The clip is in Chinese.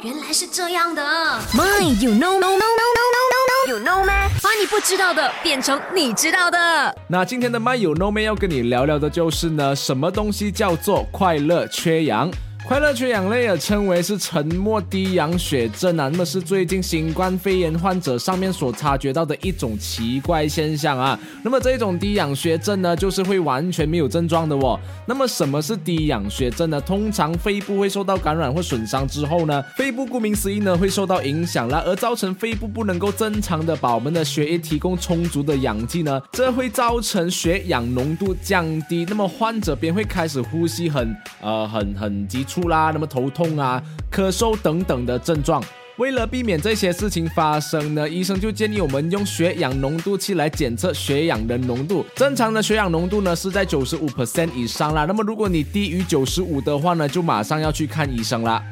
原来是这样的。My, you know, no, no, no, no, no, no, you know 吗？把你不知道的变成你知道的。那今天的 My you know 妹要跟你聊聊的就是呢，什么东西叫做快乐缺氧？快乐缺氧类也称为是沉默低氧血症啊，那么是最近新冠肺炎患者上面所察觉到的一种奇怪现象啊。那么这种低氧血症呢，就是会完全没有症状的哦。那么什么是低氧血症呢？通常肺部会受到感染或损伤之后呢，肺部顾名思义呢会受到影响啦，而造成肺部不能够正常的把我们的血液提供充足的氧气呢，这会造成血氧浓度降低，那么患者便会开始呼吸很呃很很急出啦，那么头痛啊、咳嗽等等的症状。为了避免这些事情发生呢，医生就建议我们用血氧浓度器来检测血氧的浓度。正常的血氧浓度呢是在九十五 percent 以上啦。那么如果你低于九十五的话呢，就马上要去看医生啦。